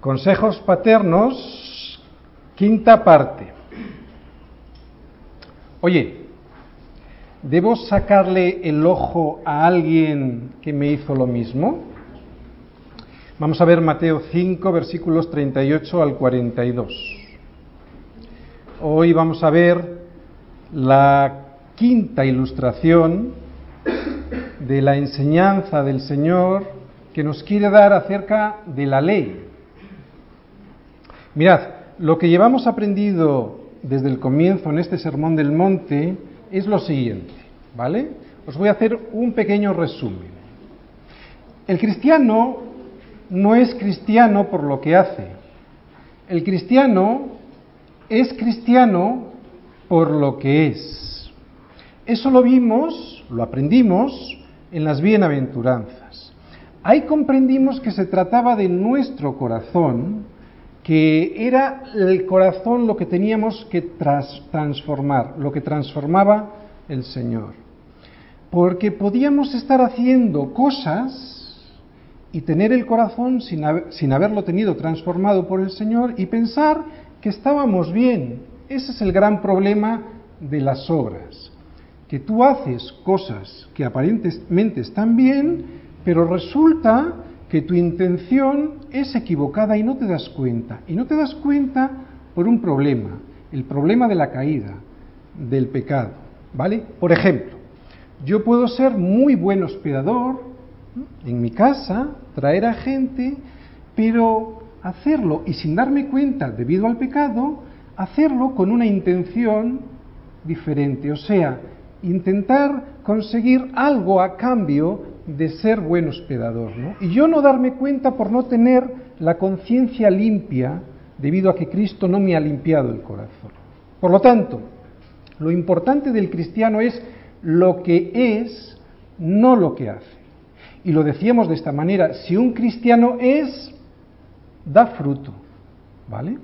Consejos paternos, quinta parte. Oye, ¿debo sacarle el ojo a alguien que me hizo lo mismo? Vamos a ver Mateo 5, versículos 38 al 42. Hoy vamos a ver la quinta ilustración de la enseñanza del Señor que nos quiere dar acerca de la ley. Mirad, lo que llevamos aprendido desde el comienzo en este Sermón del Monte es lo siguiente, ¿vale? Os voy a hacer un pequeño resumen. El cristiano no es cristiano por lo que hace. El cristiano es cristiano por lo que es. Eso lo vimos, lo aprendimos en las bienaventuranzas. Ahí comprendimos que se trataba de nuestro corazón, que era el corazón lo que teníamos que transformar, lo que transformaba el Señor. Porque podíamos estar haciendo cosas y tener el corazón sin, sin, haberlo tenido transformado por el Señor y pensar que estábamos bien. Ese es el gran problema de las obras, que tú haces cosas que aparentemente están bien, pero resulta que tu intención es equivocada y no te das cuenta. Y no te das cuenta por un problema, el problema de la caída, del pecado. ¿Vale? Por ejemplo, yo puedo ser muy buen hospedador en mi casa, traer a gente, pero hacerlo y sin darme cuenta debido al pecado, hacerlo con una intención diferente. O sea, intentar conseguir algo a cambio de ser buen hospedador, ¿no? Y yo no darme cuenta por no tener la conciencia limpia debido a que Cristo no me ha limpiado el corazón. Por lo tanto, lo importante del cristiano es lo que es, no lo que hace. Y lo decíamos de esta manera, si un cristiano es, da fruto, ¿vale?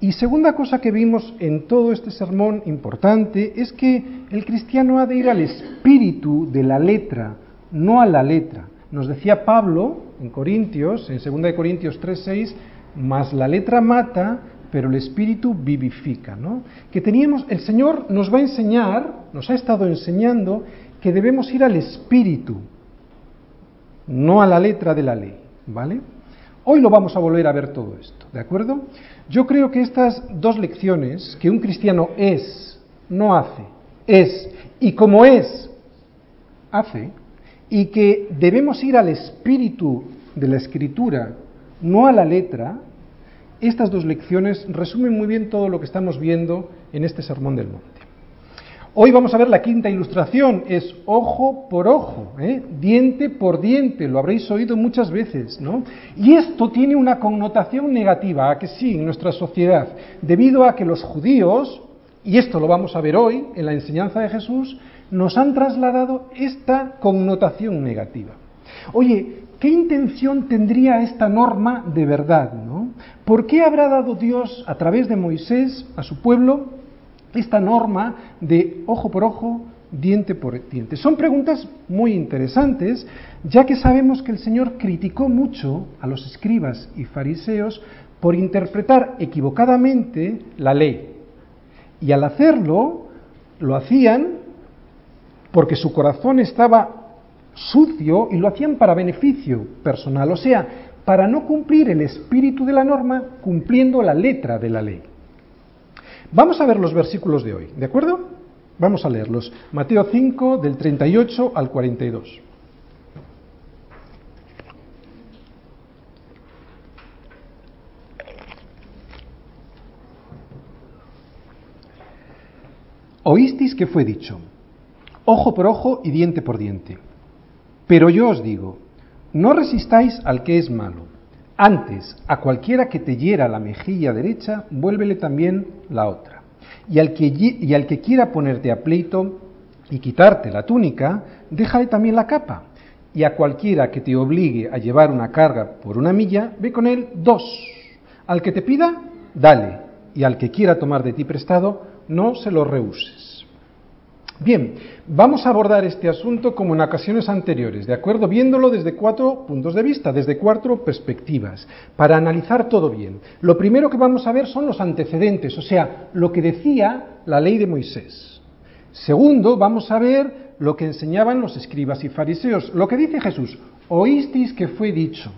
Y segunda cosa que vimos en todo este sermón importante es que el cristiano ha de ir al espíritu de la letra, no a la letra. Nos decía Pablo en Corintios, en 2 Corintios 3:6, más la letra mata, pero el espíritu vivifica, ¿no? Que teníamos el Señor nos va a enseñar, nos ha estado enseñando que debemos ir al espíritu, no a la letra de la ley, ¿vale? Hoy lo vamos a volver a ver todo esto, ¿de acuerdo? Yo creo que estas dos lecciones, que un cristiano es, no hace, es, y como es, hace, y que debemos ir al espíritu de la escritura, no a la letra, estas dos lecciones resumen muy bien todo lo que estamos viendo en este Sermón del Monte. Hoy vamos a ver la quinta ilustración, es ojo por ojo, ¿eh? diente por diente, lo habréis oído muchas veces, ¿no? Y esto tiene una connotación negativa, a que sí, en nuestra sociedad, debido a que los judíos, y esto lo vamos a ver hoy en la enseñanza de Jesús, nos han trasladado esta connotación negativa. Oye, ¿qué intención tendría esta norma de verdad? ¿no? ¿Por qué habrá dado Dios a través de Moisés a su pueblo esta norma de ojo por ojo, diente por diente? Son preguntas muy interesantes, ya que sabemos que el Señor criticó mucho a los escribas y fariseos por interpretar equivocadamente la ley. Y al hacerlo, lo hacían porque su corazón estaba sucio y lo hacían para beneficio personal, o sea, para no cumplir el espíritu de la norma, cumpliendo la letra de la ley. Vamos a ver los versículos de hoy, ¿de acuerdo? Vamos a leerlos. Mateo 5, del 38 al 42. Oísteis que fue dicho, ojo por ojo y diente por diente. Pero yo os digo, no resistáis al que es malo. Antes, a cualquiera que te hiera la mejilla derecha, vuélvele también la otra. Y al que, y al que quiera ponerte a pleito y quitarte la túnica, déjale también la capa. Y a cualquiera que te obligue a llevar una carga por una milla, ve con él dos. Al que te pida, dale. Y al que quiera tomar de ti prestado, no se lo rehuses. Bien, vamos a abordar este asunto como en ocasiones anteriores, ¿de acuerdo? Viéndolo desde cuatro puntos de vista, desde cuatro perspectivas, para analizar todo bien. Lo primero que vamos a ver son los antecedentes, o sea, lo que decía la ley de Moisés. Segundo, vamos a ver lo que enseñaban los escribas y fariseos. Lo que dice Jesús, oísteis que fue dicho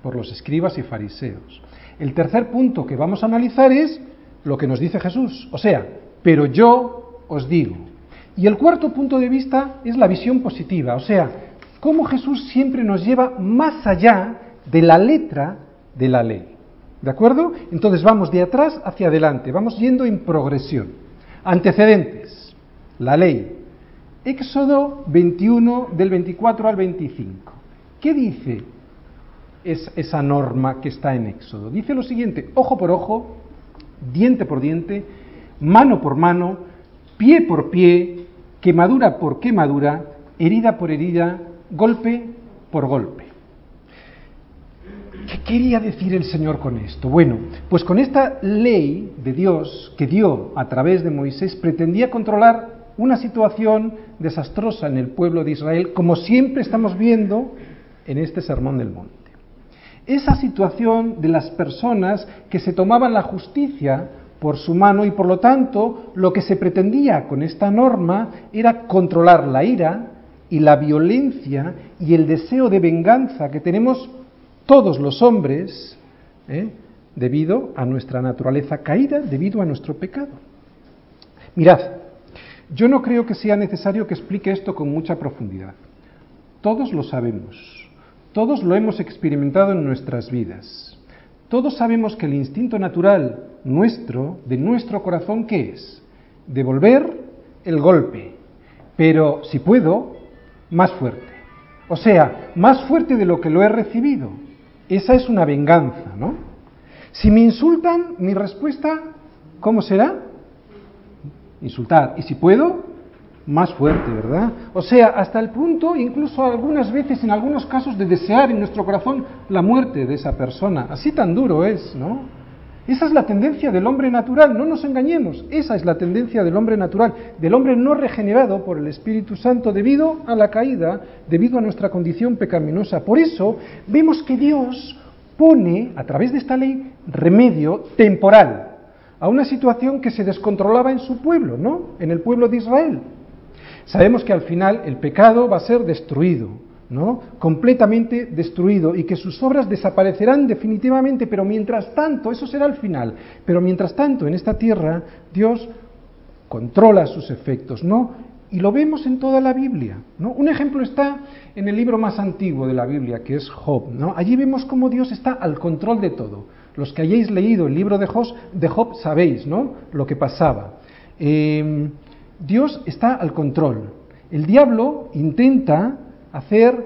por los escribas y fariseos. El tercer punto que vamos a analizar es lo que nos dice Jesús, o sea, pero yo os digo. Y el cuarto punto de vista es la visión positiva, o sea, cómo Jesús siempre nos lleva más allá de la letra de la ley. ¿De acuerdo? Entonces vamos de atrás hacia adelante, vamos yendo en progresión. Antecedentes, la ley. Éxodo 21 del 24 al 25. ¿Qué dice esa norma que está en Éxodo? Dice lo siguiente, ojo por ojo, diente por diente, mano por mano, pie por pie, quemadura por quemadura, herida por herida, golpe por golpe. ¿Qué quería decir el Señor con esto? Bueno, pues con esta ley de Dios que dio a través de Moisés pretendía controlar una situación desastrosa en el pueblo de Israel, como siempre estamos viendo en este Sermón del Monte. Esa situación de las personas que se tomaban la justicia por su mano y por lo tanto lo que se pretendía con esta norma era controlar la ira y la violencia y el deseo de venganza que tenemos todos los hombres ¿eh? debido a nuestra naturaleza caída, debido a nuestro pecado. Mirad, yo no creo que sea necesario que explique esto con mucha profundidad. Todos lo sabemos, todos lo hemos experimentado en nuestras vidas. Todos sabemos que el instinto natural nuestro, de nuestro corazón, ¿qué es? Devolver el golpe, pero si puedo, más fuerte. O sea, más fuerte de lo que lo he recibido. Esa es una venganza, ¿no? Si me insultan, mi respuesta, ¿cómo será? Insultar. Y si puedo, más fuerte, ¿verdad? O sea, hasta el punto, incluso algunas veces, en algunos casos, de desear en nuestro corazón la muerte de esa persona. Así tan duro es, ¿no? Esa es la tendencia del hombre natural, no nos engañemos, esa es la tendencia del hombre natural, del hombre no regenerado por el Espíritu Santo debido a la caída, debido a nuestra condición pecaminosa. Por eso vemos que Dios pone, a través de esta ley, remedio temporal a una situación que se descontrolaba en su pueblo, ¿no? En el pueblo de Israel. Sabemos que al final el pecado va a ser destruido, Completamente destruido y que sus obras desaparecerán definitivamente, pero mientras tanto, eso será el final, pero mientras tanto en esta tierra Dios controla sus efectos, ¿no? Y lo vemos en toda la Biblia. Un ejemplo está en el libro más antiguo de la Biblia, que es Job. Allí vemos cómo Dios está al control de todo. Los que hayáis leído el libro de Job, de Job sabéis, ¿no? Lo que pasaba. Eh, Dios está al control. El diablo intenta hacer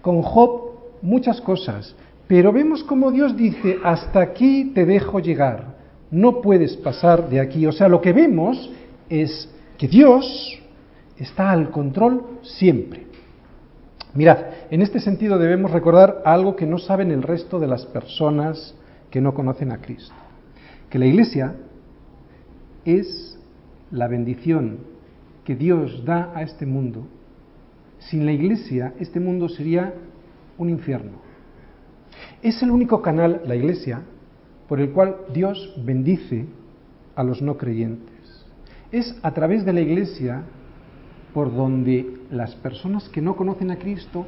con Job muchas cosas, pero vemos como Dios dice, hasta aquí te dejo llegar, no puedes pasar de aquí. O sea, lo que vemos es que Dios está al control siempre. Mirad, en este sentido debemos recordar algo que no saben el resto de las personas que no conocen a Cristo, que la Iglesia es la bendición que Dios da a este mundo, sin la iglesia este mundo sería un infierno. Es el único canal, la iglesia, por el cual Dios bendice a los no creyentes. Es a través de la iglesia por donde las personas que no conocen a Cristo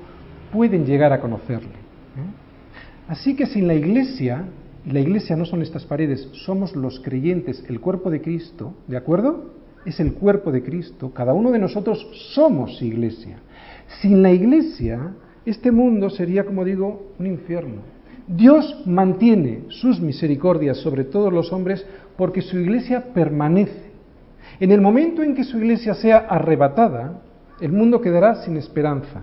pueden llegar a conocerle. ¿eh? Así que sin la iglesia y la iglesia no son estas paredes, somos los creyentes, el cuerpo de Cristo, ¿de acuerdo? Es el cuerpo de Cristo, cada uno de nosotros somos iglesia. Sin la iglesia, este mundo sería, como digo, un infierno. Dios mantiene sus misericordias sobre todos los hombres porque su iglesia permanece. En el momento en que su iglesia sea arrebatada, el mundo quedará sin esperanza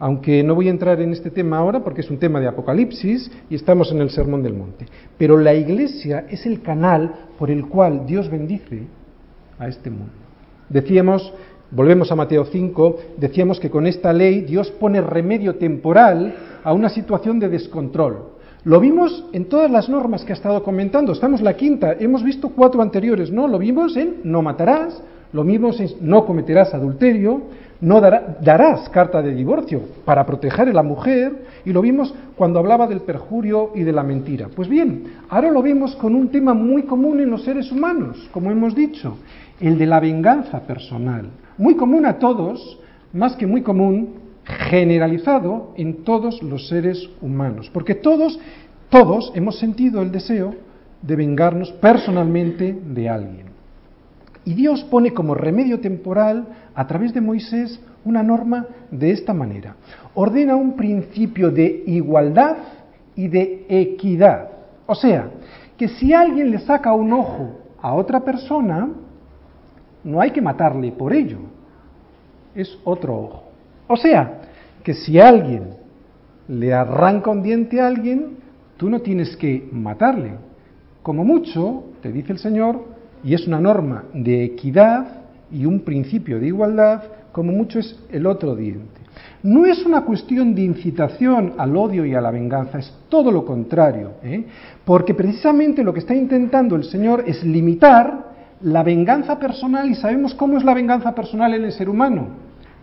aunque no voy a entrar en este tema ahora porque es un tema de Apocalipsis y estamos en el Sermón del Monte. Pero la iglesia es el canal por el cual Dios bendice a este mundo. Decíamos, volvemos a Mateo 5, decíamos que con esta ley Dios pone remedio temporal a una situación de descontrol. Lo vimos en todas las normas que ha estado comentando, estamos la quinta, hemos visto cuatro anteriores, ¿no? Lo vimos en no matarás, Lo mismo es no cometerás adulterio, no darás carta de divorcio para proteger a la mujer, y lo vimos cuando hablaba del perjurio y de la mentira. Pues bien, ahora lo vemos con un tema muy común en los seres humanos, como hemos dicho, el de la venganza personal. Muy común a todos, más que muy común, generalizado en todos los seres humanos, porque todos, todos hemos sentido el deseo de vengarnos personalmente de alguien. Y Dios pone como remedio temporal, a través de Moisés, una norma de esta manera. Ordena un principio de igualdad y de equidad. O sea, que si alguien le saca un ojo a otra persona, no hay que matarle por ello. Es otro ojo. O sea, que si alguien le arranca un diente a alguien, tú no tienes que matarle. Como mucho, te dice el Señor, y es una norma de equidad y un principio de igualdad, como mucho es el otro diente. No es una cuestión de incitación al odio y a la venganza, es todo lo contrario, ¿eh? porque precisamente lo que está intentando el Señor es limitar la venganza personal y sabemos cómo es la venganza personal en el ser humano.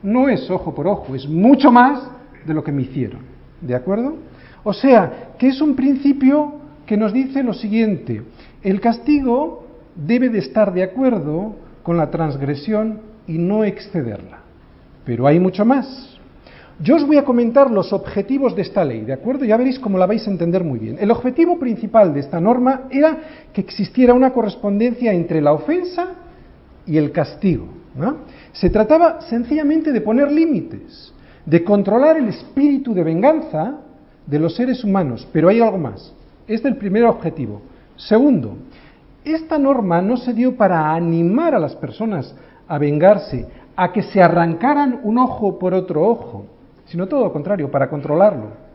No es ojo por ojo, es mucho más de lo que me hicieron. ¿De acuerdo? O sea, que es un principio que nos dice lo siguiente, el castigo debe de estar de acuerdo con la transgresión y no excederla. Pero hay mucho más. Yo os voy a comentar los objetivos de esta ley, ¿de acuerdo? Ya veréis cómo la vais a entender muy bien. El objetivo principal de esta norma era que existiera una correspondencia entre la ofensa y el castigo. Se trataba sencillamente de poner límites, de controlar el espíritu de venganza de los seres humanos, pero hay algo más. Este es el primer objetivo. Segundo, esta norma no se dio para animar a las personas a vengarse, a que se arrancaran un ojo por otro ojo, sino todo lo contrario, para controlarlo.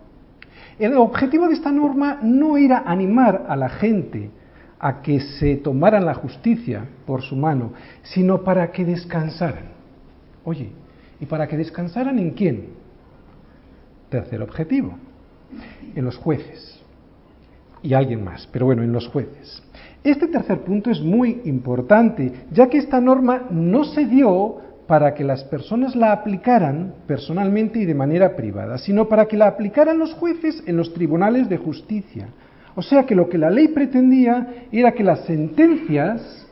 El objetivo de esta norma no era animar a la gente a que se tomaran la justicia por su mano, sino para que descansaran. Oye, ¿y para que descansaran en quién? Tercer objetivo, en los jueces. Y alguien más, pero bueno, en los jueces. Este tercer punto es muy importante, ya que esta norma no se dio para que las personas la aplicaran personalmente y de manera privada, sino para que la aplicaran los jueces en los tribunales de justicia. O sea que lo que la ley pretendía era que las sentencias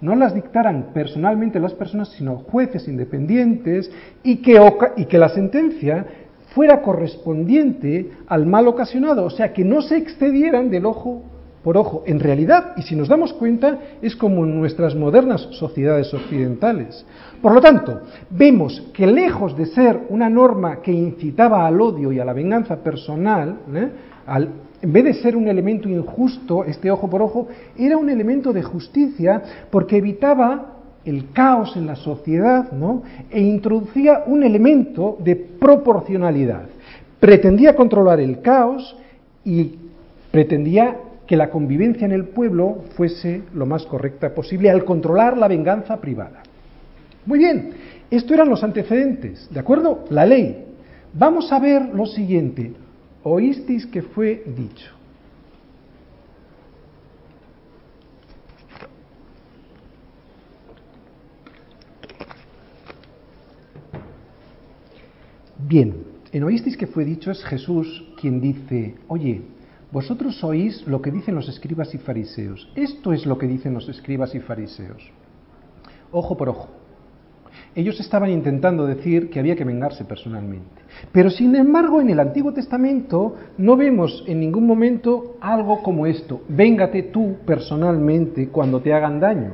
no las dictaran personalmente las personas, sino jueces independientes, y que, que la sentencia fuera correspondiente al mal ocasionado, o sea que no se excedieran del ojo por ojo. En realidad, y si nos damos cuenta, es como en nuestras modernas sociedades occidentales. Por lo tanto, vemos que lejos de ser una norma que incitaba al odio y a la venganza personal, ¿eh? en vez de ser un elemento injusto, este ojo por ojo, era un elemento de justicia porque evitaba el caos en la sociedad ¿no? e introducía un elemento de proporcionalidad. Pretendía controlar el caos y pretendía que la convivencia en el pueblo fuese lo más correcta posible al controlar la venganza privada. Muy bien, esto eran los antecedentes, ¿de acuerdo? La ley. Vamos a ver lo siguiente. Oísteis que fue dicho. Bien, en oísteis que fue dicho es Jesús quien dice, oye, vosotros oís lo que dicen los escribas y fariseos. Esto es lo que dicen los escribas y fariseos. Ojo por ojo. Ellos estaban intentando decir que había que vengarse personalmente. Pero sin embargo, en el Antiguo Testamento no vemos en ningún momento algo como esto. Véngate tú personalmente cuando te hagan daño.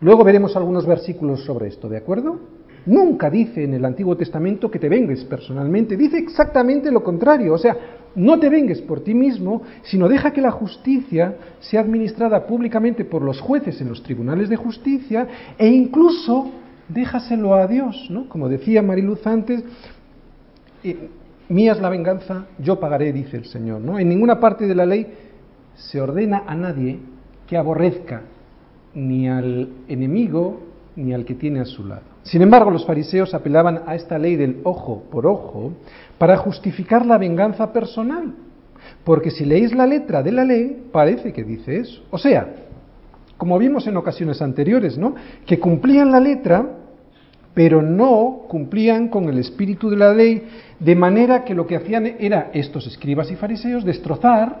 Luego veremos algunos versículos sobre esto, ¿de acuerdo? Nunca dice en el Antiguo Testamento que te vengues personalmente, dice exactamente lo contrario, o sea, no te vengues por ti mismo, sino deja que la justicia sea administrada públicamente por los jueces en los tribunales de justicia e incluso déjaselo a Dios, ¿no? Como decía Mariluz antes, eh, mía es la venganza, yo pagaré, dice el Señor, ¿no? En ninguna parte de la ley se ordena a nadie que aborrezca ni al enemigo ni al que tiene a su lado. Sin embargo, los fariseos apelaban a esta ley del ojo por ojo para justificar la venganza personal. Porque si leéis la letra de la ley, parece que dice eso. O sea, como vimos en ocasiones anteriores, ¿no? Que cumplían la letra, pero no cumplían con el espíritu de la ley, de manera que lo que hacían era estos escribas y fariseos destrozar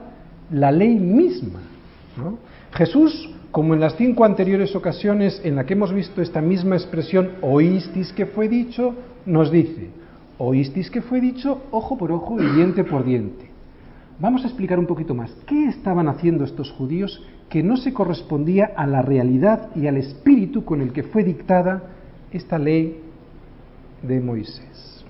la ley misma. Jesús, como en las cinco anteriores ocasiones en las que hemos visto esta misma expresión, oístis que fue dicho, nos dice, oístis que fue dicho, ojo por ojo y diente por diente. Vamos a explicar un poquito más. ¿Qué estaban haciendo estos judíos que no se correspondía a la realidad y al espíritu con el que fue dictada esta ley de Moisés?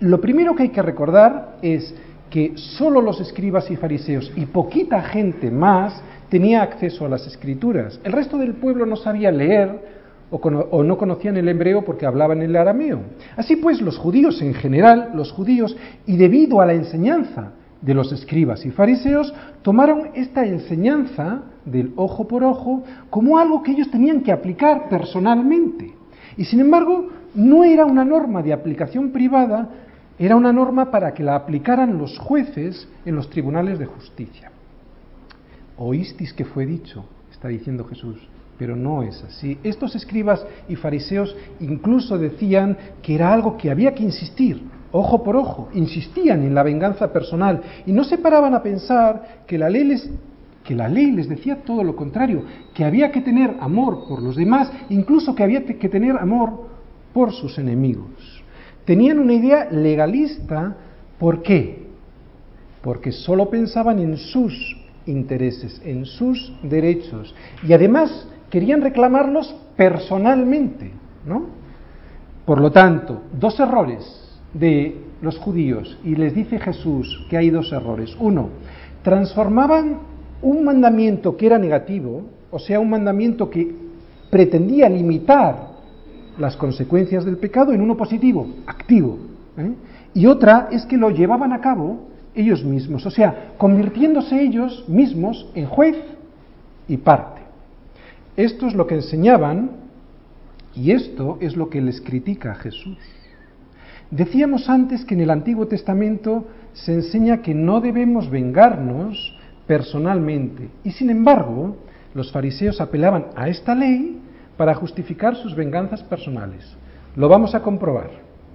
Lo primero que hay que recordar es que solo los escribas y fariseos y poquita gente más tenía acceso a las escrituras. El resto del pueblo no sabía leer o, no conocían el hebreo porque hablaban el arameo. Así pues, los judíos en general, los judíos, y debido a la enseñanza de los escribas y fariseos, tomaron esta enseñanza del ojo por ojo como algo que ellos tenían que aplicar personalmente. Y sin embargo, no era una norma de aplicación privada, era una norma para que la aplicaran los jueces en los tribunales de justicia. Oístis que fue dicho, está diciendo Jesús, pero no es así. Estos escribas y fariseos incluso decían que era algo que había que insistir, ojo por ojo, insistían en la venganza personal y no se paraban a pensar que la ley les que la ley les decía todo lo contrario, que había que tener amor por los demás, incluso que había que tener amor por sus enemigos. Tenían una idea legalista, ¿por qué? Porque solo pensaban en sus intereses, en sus derechos, y además querían reclamarlos personalmente, ¿no? Por lo tanto, dos errores de los judíos y les dice Jesús que hay dos errores. Uno, transformaban un mandamiento que era negativo, o sea, un mandamiento que pretendía limitar las consecuencias del pecado en uno positivo, activo. ¿eh? Y otra es que lo llevaban a cabo ellos mismos, o sea, convirtiéndose ellos mismos en juez y parte. Esto es lo que enseñaban y esto es lo que les critica Jesús. Decíamos antes que en el Antiguo Testamento se enseña que no debemos vengarnos personalmente y sin embargo los fariseos apelaban a esta ley para justificar sus venganzas personales. Lo vamos a comprobar,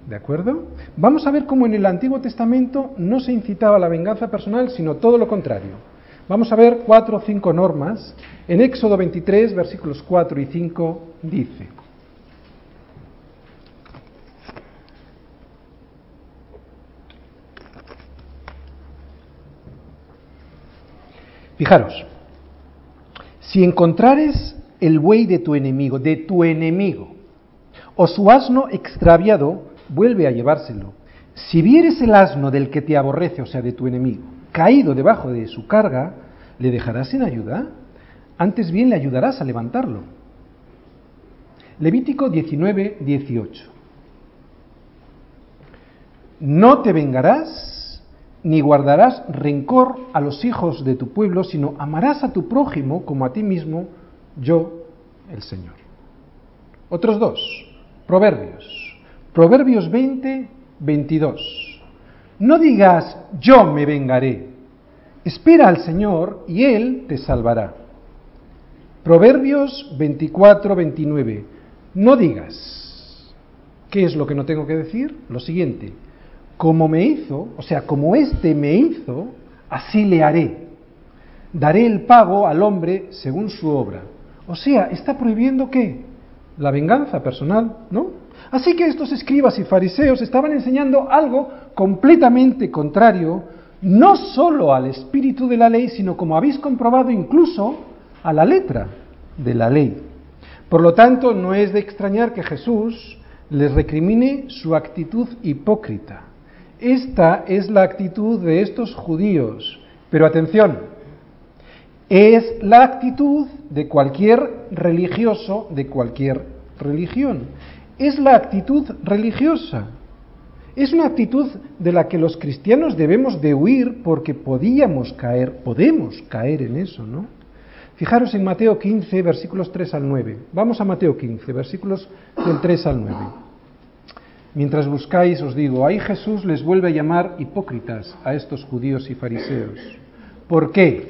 ¿de acuerdo? Vamos a ver cómo en el Antiguo Testamento no se incitaba a la venganza personal, sino todo lo contrario. Vamos a ver cuatro o cinco normas. En Éxodo 23, versículos 4 y 5 dice, Fijaros, si encontrares el buey de tu enemigo, de tu enemigo, o su asno extraviado, vuelve a llevárselo. Si vieres el asno del que te aborrece, o sea, de tu enemigo, caído debajo de su carga, ¿le dejarás sin ayuda? Antes bien le ayudarás a levantarlo. Levítico 19, 18. No te vengarás ni guardarás rencor a los hijos de tu pueblo, sino amarás a tu prójimo como a ti mismo, yo, el Señor. Otros dos, Proverbios. Proverbios 20, 22. No digas, yo me vengaré. Espera al Señor y Él te salvará. Proverbios 24, 29. No digas. ¿Qué es lo que no tengo que decir? Lo siguiente como me hizo, o sea, como éste me hizo, así le haré. Daré el pago al hombre según su obra. O sea, está prohibiendo qué? La venganza personal, ¿no? Así que estos escribas y fariseos estaban enseñando algo completamente contrario, no solo al espíritu de la ley, sino como habéis comprobado incluso a la letra de la ley. Por lo tanto, no es de extrañar que Jesús les recrimine su actitud hipócrita. Esta es la actitud de estos judíos. Pero atención, es la actitud de cualquier religioso de cualquier religión. Es la actitud religiosa. Es una actitud de la que los cristianos debemos de huir porque podíamos caer, podemos caer en eso, ¿no? Fijaros en Mateo 15, versículos 3 al 9. Vamos a Mateo 15, versículos del 3 al 9. Mientras buscáis, os digo, ahí Jesús les vuelve a llamar hipócritas a estos judíos y fariseos. ¿Por qué?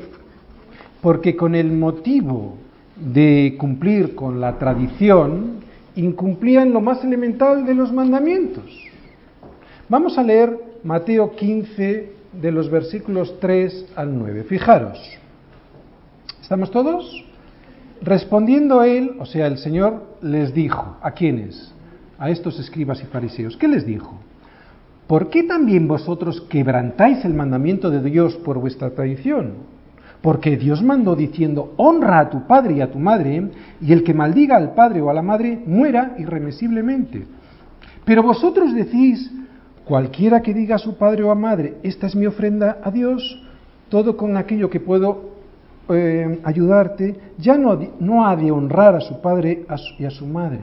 Porque con el motivo de cumplir con la tradición, incumplían lo más elemental de los mandamientos. Vamos a leer Mateo 15 de los versículos 3 al 9. Fijaros, ¿estamos todos? Respondiendo él, o sea, el Señor les dijo, ¿a quiénes? A estos escribas y fariseos. ¿Qué les dijo? ¿Por qué también vosotros quebrantáis el mandamiento de Dios por vuestra tradición? Porque Dios mandó diciendo, honra a tu padre y a tu madre, y el que maldiga al padre o a la madre muera irremisiblemente. Pero vosotros decís, cualquiera que diga a su padre o a madre, esta es mi ofrenda a Dios, todo con aquello que puedo eh, ayudarte, ya no, no ha de honrar a su padre y a su madre.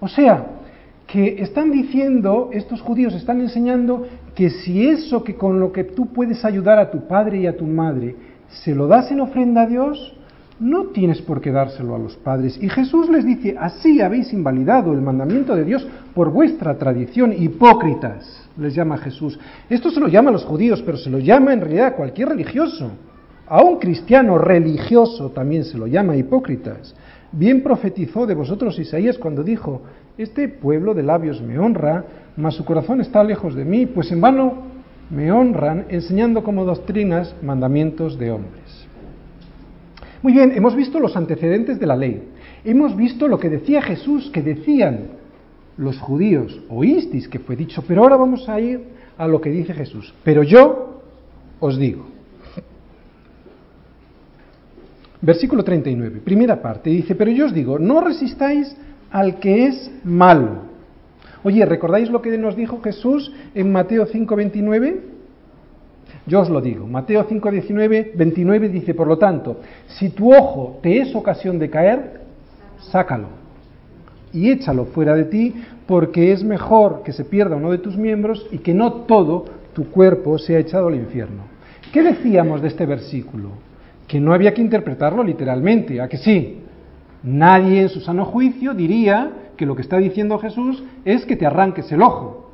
O sea, que están diciendo, estos judíos están enseñando que si eso que con lo que tú puedes ayudar a tu padre y a tu madre se lo das en ofrenda a Dios, no tienes por qué dárselo a los padres. Y Jesús les dice, así habéis invalidado el mandamiento de Dios por vuestra tradición, hipócritas, les llama Jesús. Esto se lo llama a los judíos, pero se lo llama en realidad a cualquier religioso. A un cristiano religioso también se lo llama hipócritas. Bien profetizó de vosotros Isaías cuando dijo, este pueblo de labios me honra, mas su corazón está lejos de mí, pues en vano me honran enseñando como doctrinas mandamientos de hombres. Muy bien, hemos visto los antecedentes de la ley. Hemos visto lo que decía Jesús, que decían los judíos, oísteis que fue dicho, pero ahora vamos a ir a lo que dice Jesús. Pero yo os digo, Versículo 39, primera parte, dice, pero yo os digo, no resistáis al que es malo. Oye, ¿recordáis lo que nos dijo Jesús en Mateo 5, 29? Yo os lo digo, Mateo 5, 19, 29 dice, por lo tanto, si tu ojo te es ocasión de caer, sácalo y échalo fuera de ti, porque es mejor que se pierda uno de tus miembros y que no todo tu cuerpo sea echado al infierno. ¿Qué decíamos de este versículo? que no había que interpretarlo literalmente, ¿a que sí? Nadie en su sano juicio diría que lo que está diciendo Jesús es que te arranques el ojo.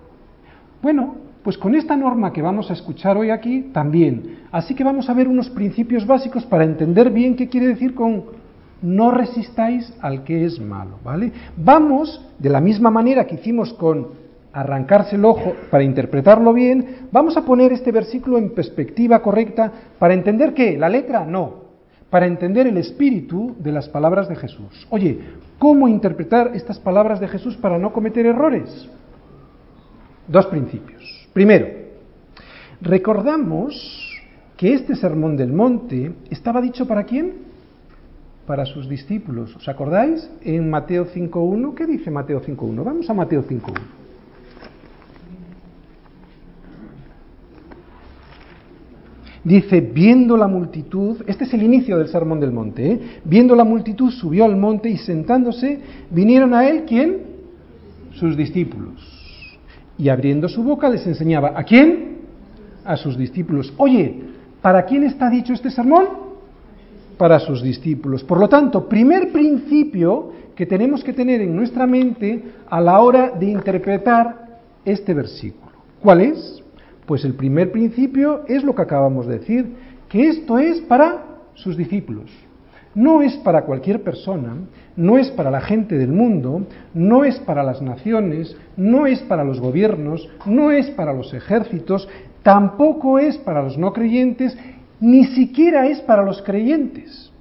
Bueno, pues con esta norma que vamos a escuchar hoy aquí también. Así que vamos a ver unos principios básicos para entender bien qué quiere decir con no resistáis al que es malo, ¿vale? Vamos, de la misma manera que hicimos con arrancarse el ojo para interpretarlo bien, vamos a poner este versículo en perspectiva correcta para entender qué, la letra no, para entender el espíritu de las palabras de Jesús. Oye, ¿cómo interpretar estas palabras de Jesús para no cometer errores? Dos principios. Primero, recordamos que este sermón del monte estaba dicho para quién? Para sus discípulos. ¿Os acordáis? En Mateo 5.1, ¿qué dice Mateo 5.1? Vamos a Mateo 5.1. Dice, viendo la multitud, este es el inicio del Sermón del Monte, ¿eh? viendo la multitud subió al monte y sentándose, vinieron a él, ¿quién? Sus discípulos. Y abriendo su boca les enseñaba, ¿a quién? A sus discípulos. Oye, ¿para quién está dicho este sermón? Para sus discípulos. Por lo tanto, primer principio que tenemos que tener en nuestra mente a la hora de interpretar este versículo. ¿Cuál es? Pues el primer principio es lo que acabamos de decir, que esto es para sus discípulos. No es para cualquier persona, no es para la gente del mundo, no es para las naciones, no es para los gobiernos, no es para los ejércitos, tampoco es para los no creyentes, ni siquiera es para los creyentes.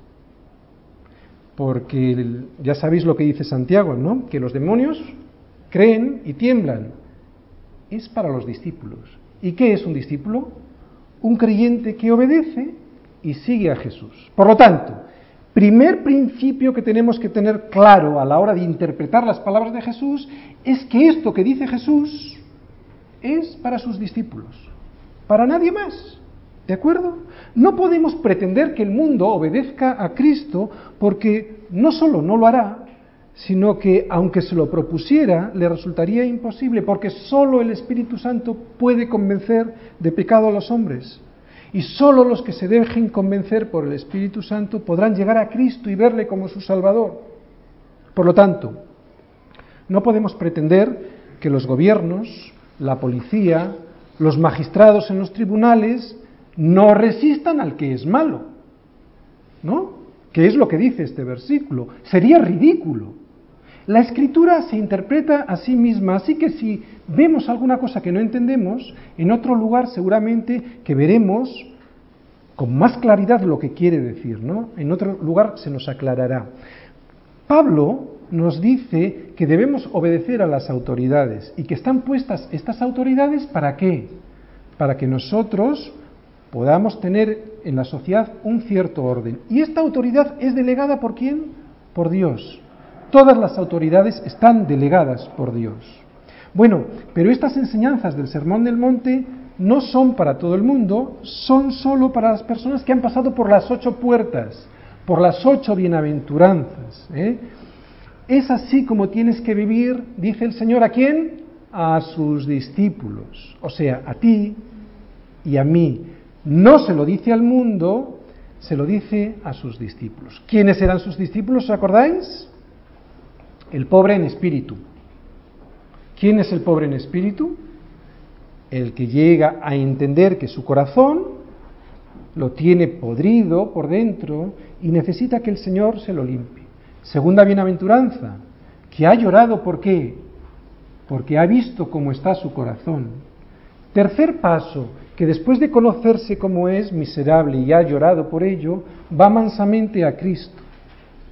Porque ya sabéis lo que dice Santiago, ¿no? Que los demonios creen y tiemblan. Es para los discípulos. ¿Y qué es un discípulo? Un creyente que obedece y sigue a Jesús. Por lo tanto, primer principio que tenemos que tener claro a la hora de interpretar las palabras de Jesús es que esto que dice Jesús es para sus discípulos, para nadie más. ¿De acuerdo? No podemos pretender que el mundo obedezca a Cristo porque no solo no lo hará, sino que aunque se lo propusiera, le resultaría imposible, porque sólo el Espíritu Santo puede convencer de pecado a los hombres. Y sólo los que se dejen convencer por el Espíritu Santo podrán llegar a Cristo y verle como su Salvador. Por lo tanto, no podemos pretender que los gobiernos, la policía, los magistrados en los tribunales no resistan al que es malo. ¿No? que es lo que dice este versículo. Sería ridículo. La escritura se interpreta a sí misma, así que si vemos alguna cosa que no entendemos, en otro lugar seguramente que veremos con más claridad lo que quiere decir, ¿no? En otro lugar se nos aclarará. Pablo nos dice que debemos obedecer a las autoridades y que están puestas estas autoridades para qué? Para que nosotros podamos tener en la sociedad un cierto orden. Y esta autoridad es delegada por quién? Por Dios. Todas las autoridades están delegadas por Dios. Bueno, pero estas enseñanzas del Sermón del Monte no son para todo el mundo, son solo para las personas que han pasado por las ocho puertas, por las ocho bienaventuranzas. ¿eh? Es así como tienes que vivir, dice el Señor, ¿a quién? A sus discípulos, o sea, a ti y a mí. No se lo dice al mundo, se lo dice a sus discípulos. ¿Quiénes eran sus discípulos? ¿Os acordáis? El pobre en espíritu. ¿Quién es el pobre en espíritu? El que llega a entender que su corazón lo tiene podrido por dentro y necesita que el Señor se lo limpie. Segunda bienaventuranza, que ha llorado, ¿por qué? Porque ha visto cómo está su corazón. Tercer paso, que después de conocerse cómo es miserable y ha llorado por ello, va mansamente a Cristo,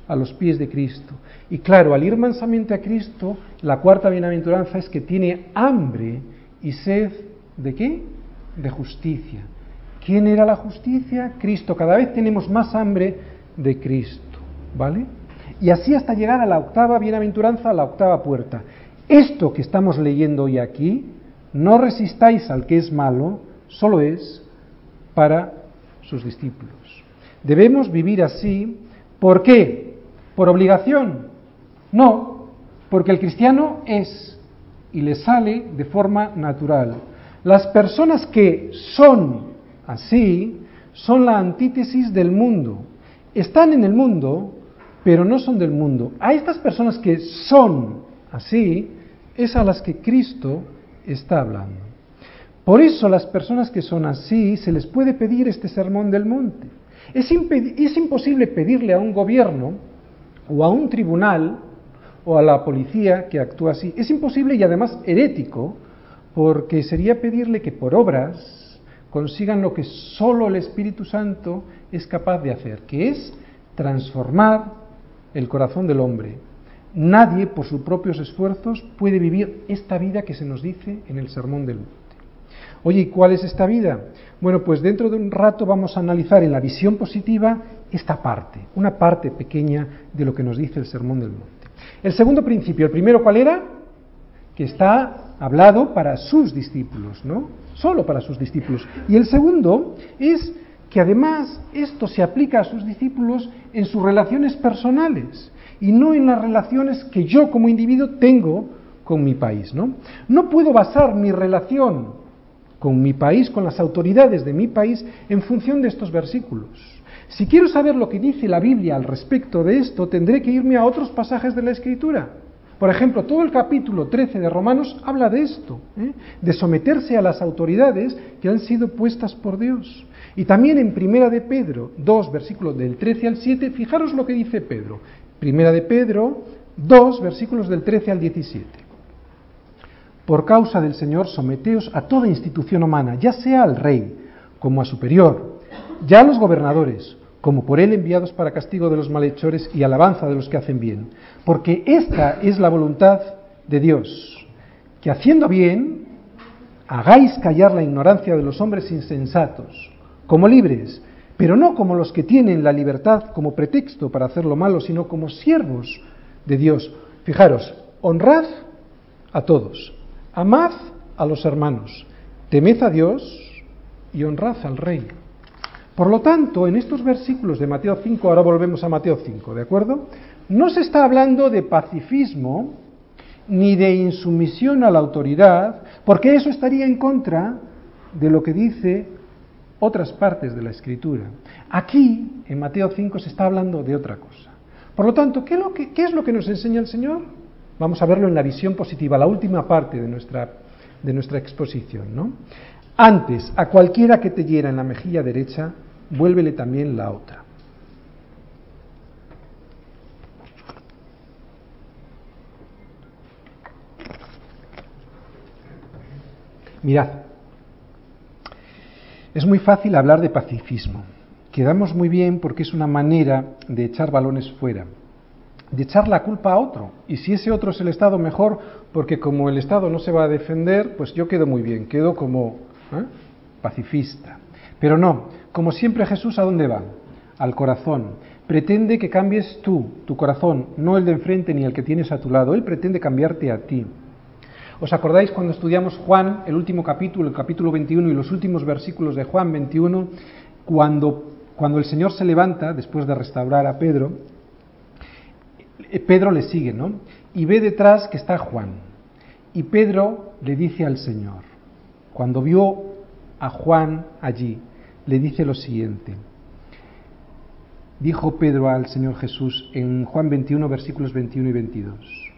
a los pies de Cristo. Y claro, al ir mansamente a Cristo, la cuarta bienaventuranza es que tiene hambre y sed de qué? De justicia. ¿Quién era la justicia? Cristo. Cada vez tenemos más hambre de Cristo, ¿vale? Y así hasta llegar a la octava bienaventuranza, a la octava puerta. Esto que estamos leyendo hoy aquí, no resistáis al que es malo, solo es para sus discípulos. Debemos vivir así. ¿Por qué? ¿Por obligación? No, porque el cristiano es y le sale de forma natural. Las personas que son así son la antítesis del mundo. Están en el mundo, pero no son del mundo. A estas personas que son así es a las que Cristo está hablando. Por eso las personas que son así se les puede pedir este sermón del monte. Es, es, imposible pedirle a un gobierno o a un tribunal o a la policía que actúa así. Es imposible y además herético porque sería pedirle que por obras consigan lo que solo el Espíritu Santo es capaz de hacer, que es transformar el corazón del hombre. Nadie por sus propios esfuerzos puede vivir esta vida que se nos dice en el Sermón del Monte. Oye, ¿y cuál es esta vida? Bueno, pues dentro de un rato vamos a analizar en la visión positiva esta parte, una parte pequeña de lo que nos dice el Sermón del Monte. El segundo principio, el primero, ¿cuál era? Que está hablado para sus discípulos, ¿no? Solo para sus discípulos. Y el segundo es que además esto se aplica a sus discípulos en sus relaciones personales y no en las relaciones que yo como individuo tengo con mi país, ¿no? No puedo basar mi relación con mi país, con las autoridades de mi país, en función de estos versículos. Si quiero saber lo que dice la Biblia al respecto de esto, tendré que irme a otros pasajes de la Escritura. Por ejemplo, todo el capítulo 13 de Romanos habla de esto, ¿eh? de someterse a las autoridades que han sido puestas por Dios. Y también en Primera de Pedro 2, versículos del 13 al 7, fijaros lo que dice Pedro. Primera de Pedro 2, versículos del 13 al 17. Por causa del Señor, someteos a toda institución humana, ya sea al rey como a superior, ya a los gobernadores, como por él enviados para castigo de los malhechores y alabanza de los que hacen bien. Porque esta es la voluntad de Dios, que haciendo bien, hagáis callar la ignorancia de los hombres insensatos, como libres, pero no como los que tienen la libertad como pretexto para hacer lo malo, sino como siervos de Dios. Fijaros, honrad a todos, Amad a los hermanos, temed a Dios y honrad al rey. Por lo tanto, en estos versículos de Mateo 5, ahora volvemos a Mateo 5, ¿de acuerdo? No se está hablando de pacifismo ni de insumisión a la autoridad, porque eso estaría en contra de lo que dice otras partes de la Escritura. Aquí, en Mateo 5, se está hablando de otra cosa. Por lo tanto, ¿qué es lo que, qué es lo que nos enseña el Señor? Vamos a verlo en la visión positiva, la última parte de nuestra, de nuestra exposición. ¿no? Antes, a cualquiera que te hiera en la mejilla derecha, vuélvele también la otra. Mirad, es muy fácil hablar de pacifismo. Quedamos muy bien porque es una manera de echar balones fuera, de echar la culpa a otro. Y si ese otro es el Estado, mejor, porque como el Estado no se va a defender, pues yo quedo muy bien, quedo como ¿eh? pacifista. Pero no, como siempre Jesús, ¿a dónde va? Al corazón. Pretende que cambies tú, tu corazón, no el de enfrente ni el que tienes a tu lado. Él pretende cambiarte a ti. ¿Os acordáis cuando estudiamos Juan, el último capítulo, el capítulo 21 y los últimos versículos de Juan 21, cuando, cuando el Señor se levanta, después de restaurar a Pedro, eh, Pedro le sigue, ¿no? Y ve detrás que está Juan. Y Pedro le dice al Señor, cuando vio a Juan allí, le dice lo siguiente. Dijo Pedro al Señor Jesús en Juan 21, versículos 21 y 22.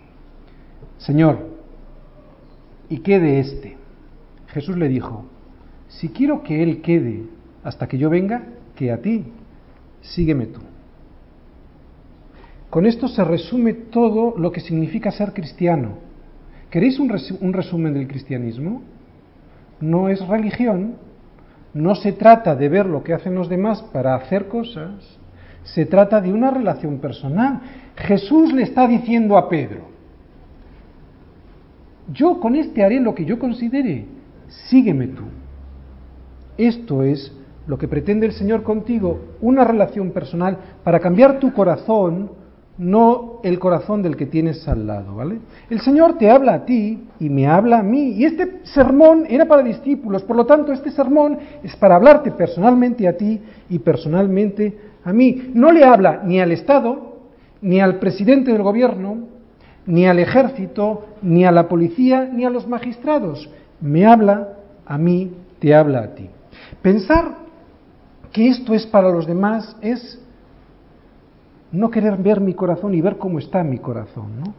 Señor, y quede éste. Jesús le dijo, si quiero que él quede hasta que yo venga, que a ti, sígueme tú. Con esto se resume todo lo que significa ser cristiano. ¿Queréis un resumen del cristianismo? No es religión, no se trata de ver lo que hacen los demás para hacer cosas, se trata de una relación personal. Jesús le está diciendo a Pedro, yo con este haré lo que yo considere. Sígueme tú. Esto es lo que pretende el Señor contigo, una relación personal para cambiar tu corazón, no el corazón del que tienes al lado, ¿vale? El Señor te habla a ti y me habla a mí. Y este sermón era para discípulos, por lo tanto, este sermón es para hablarte personalmente a ti y personalmente a mí. No le habla ni al Estado, ni al presidente del gobierno, ni al ejército, ni a la policía, ni a los magistrados. Me habla a mí, te habla a ti. Pensar que esto es para los demás es no querer ver mi corazón y ver cómo está mi corazón. ¿no?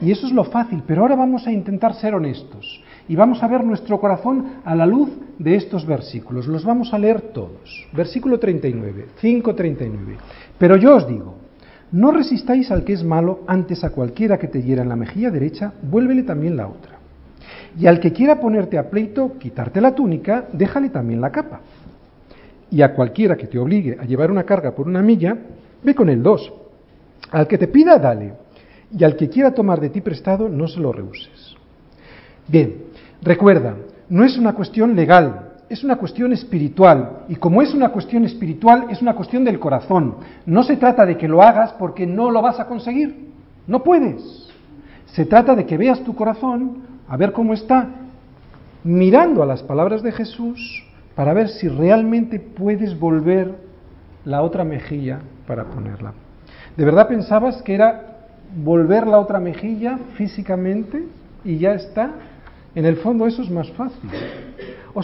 Y eso es lo fácil, pero ahora vamos a intentar ser honestos y vamos a ver nuestro corazón a la luz de estos versículos. Los vamos a leer todos. Versículo 39, 5.39. Pero yo os digo, no resistáis al que es malo, antes a cualquiera que te hiera en la mejilla derecha, vuélvele también la otra. Y al que quiera ponerte a pleito, quitarte la túnica, déjale también la capa. Y a cualquiera que te obligue a llevar una carga por una milla, ve con el dos. Al que te pida, dale. Y al que quiera tomar de ti prestado, no se lo rehuses. Bien, recuerda, no es una cuestión legal, es una cuestión espiritual y como es una cuestión espiritual es una cuestión del corazón. No se trata de que lo hagas porque no lo vas a conseguir. No puedes. Se trata de que veas tu corazón a ver cómo está mirando a las palabras de Jesús para ver si realmente puedes volver la otra mejilla para ponerla. ¿De verdad pensabas que era volver la otra mejilla físicamente y ya está? En el fondo eso es más fácil o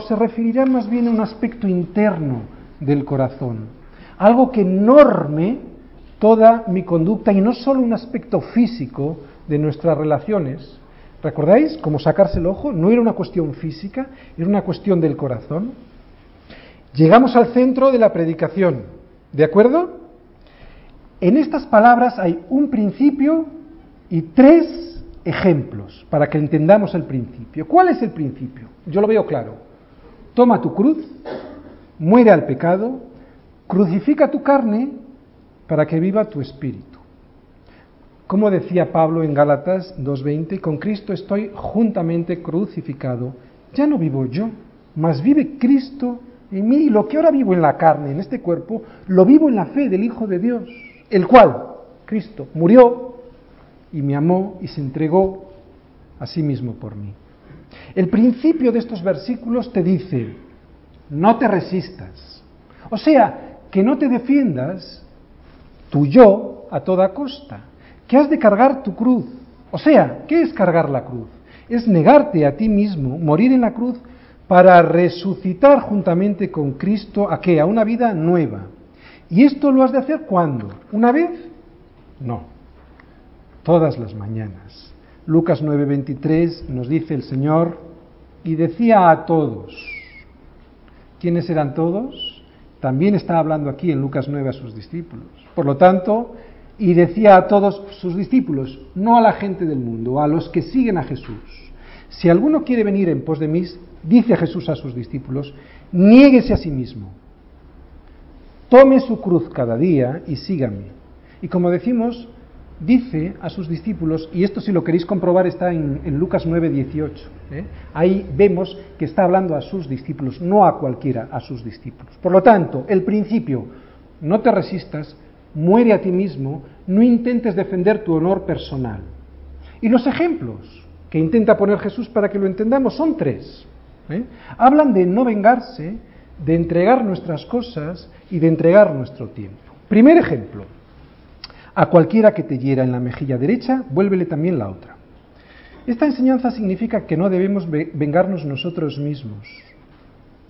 se, referirá, más bien a un aspecto interno del corazón, algo que norme toda mi conducta y no solo un aspecto físico de nuestras relaciones. ¿Recordáis cómo sacarse el ojo? No era una cuestión física, era una cuestión del corazón. Llegamos al centro de la predicación, ¿de acuerdo? En estas palabras hay un principio y tres ejemplos para que entendamos el principio. ¿Cuál es el principio? Yo lo veo claro. Toma tu cruz, muere al pecado, crucifica tu carne para que viva tu espíritu. Como decía Pablo en Gálatas 2.20, con Cristo estoy juntamente crucificado. Ya no vivo yo, mas vive Cristo en mí. Lo que ahora vivo en la carne, en este cuerpo, lo vivo en la fe del Hijo de Dios, el cual, Cristo, murió y me amó y se entregó a sí mismo por mí. El principio de estos versículos te dice, no te resistas. O sea, que no te defiendas tu yo a toda costa, que has de cargar tu cruz. O sea, ¿qué es cargar la cruz? Es negarte a ti mismo, morir en la cruz para resucitar juntamente con Cristo a qué? A una vida nueva. ¿Y esto lo has de hacer cuándo? ¿Una vez? No todas las mañanas. Lucas 9:23 nos dice el Señor, y decía a todos, ¿quiénes eran todos? También está hablando aquí en Lucas 9 a sus discípulos. Por lo tanto, y decía a todos sus discípulos, no a la gente del mundo, a los que siguen a Jesús, si alguno quiere venir en pos de mí, dice Jesús a sus discípulos, niéguese a sí mismo, tome su cruz cada día y sígame. Y como decimos, dice a sus discípulos, y esto si lo queréis comprobar está en, Lucas 9, 18, ¿eh? ahí vemos que está hablando a sus discípulos, no a cualquiera, a sus discípulos. Por lo tanto, el principio, no te resistas, muere a ti mismo, no intentes defender tu honor personal. Y los ejemplos que intenta poner Jesús para que lo entendamos son tres. ¿Eh? Hablan de no vengarse, de entregar nuestras cosas y de entregar nuestro tiempo. Primer ejemplo, a cualquiera que te hiera en la mejilla derecha, vuélvele también la otra. Esta enseñanza significa que no debemos vengarnos nosotros mismos.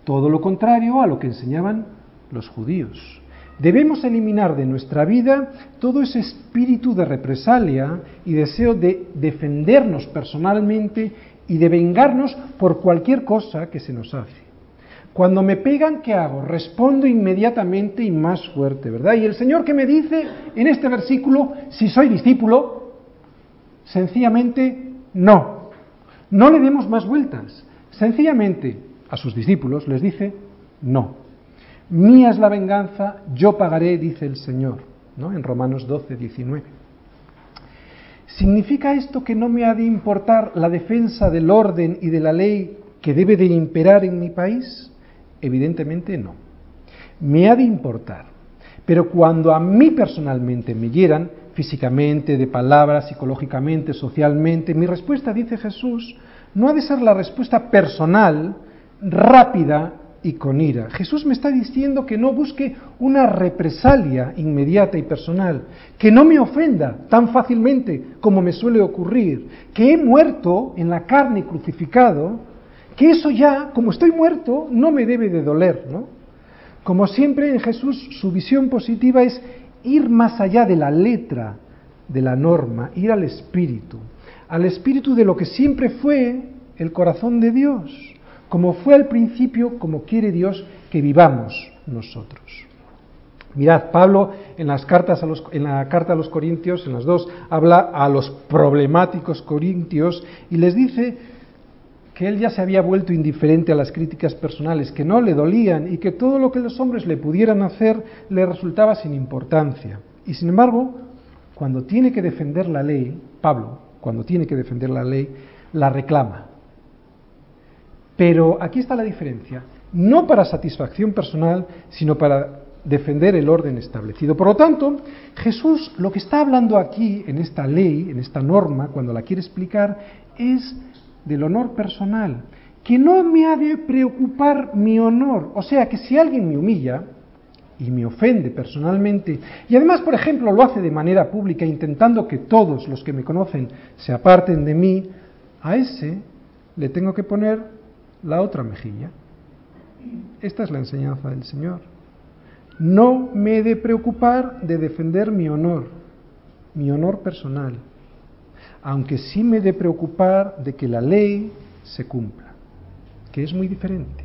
Todo lo contrario a lo que enseñaban los judíos. Debemos eliminar de nuestra vida todo ese espíritu de represalia y deseo de defendernos personalmente y de vengarnos por cualquier cosa que se nos hace. Cuando me pegan, ¿qué hago? Respondo inmediatamente y más fuerte, ¿verdad? Y el Señor que me dice en este versículo, si soy discípulo, sencillamente no. No le demos más vueltas. Sencillamente a sus discípulos les dice no. Mía es la venganza, yo pagaré, dice el Señor, ¿no? En Romanos 12, 19. ¿Significa esto que no me ha de importar la defensa del orden y de la ley que debe de imperar en mi país? Evidentemente no. Me ha de importar. Pero cuando a mí personalmente me hieran, físicamente, de palabras, psicológicamente, socialmente, mi respuesta, dice Jesús, no ha de ser la respuesta personal, rápida y con ira. Jesús me está diciendo que no busque una represalia inmediata y personal, que no me ofenda tan fácilmente como me suele ocurrir, que he muerto en la carne crucificado, que eso ya, como estoy muerto, no me debe de doler, ¿no? Como siempre en Jesús, su visión positiva es ir más allá de la letra de la norma, ir al espíritu, al espíritu de lo que siempre fue el corazón de Dios como fue al principio, como quiere Dios que vivamos nosotros. Mirad, Pablo en, las cartas a los, en la carta a los Corintios, en las dos, habla a los problemáticos corintios y les dice que él ya se había vuelto indiferente a las críticas personales, que no le dolían y que todo lo que los hombres le pudieran hacer le resultaba sin importancia. Y sin embargo, cuando tiene que defender la ley, Pablo, cuando tiene que defender la ley, la reclama. Pero aquí está la diferencia, no para satisfacción personal, sino para defender el orden establecido. Por lo tanto, Jesús lo que está hablando aquí en esta ley, en esta norma, cuando la quiere explicar, es del honor personal, que no me ha de preocupar mi honor. O sea, que si alguien me humilla y me ofende personalmente, y además, por ejemplo, lo hace de manera pública, intentando que todos los que me conocen se aparten de mí, a ese le tengo que poner la otra mejilla. Esta es la enseñanza del Señor. No me he de preocupar de defender mi honor, mi honor personal, aunque sí me he de preocupar de que la ley se cumpla, que es muy diferente.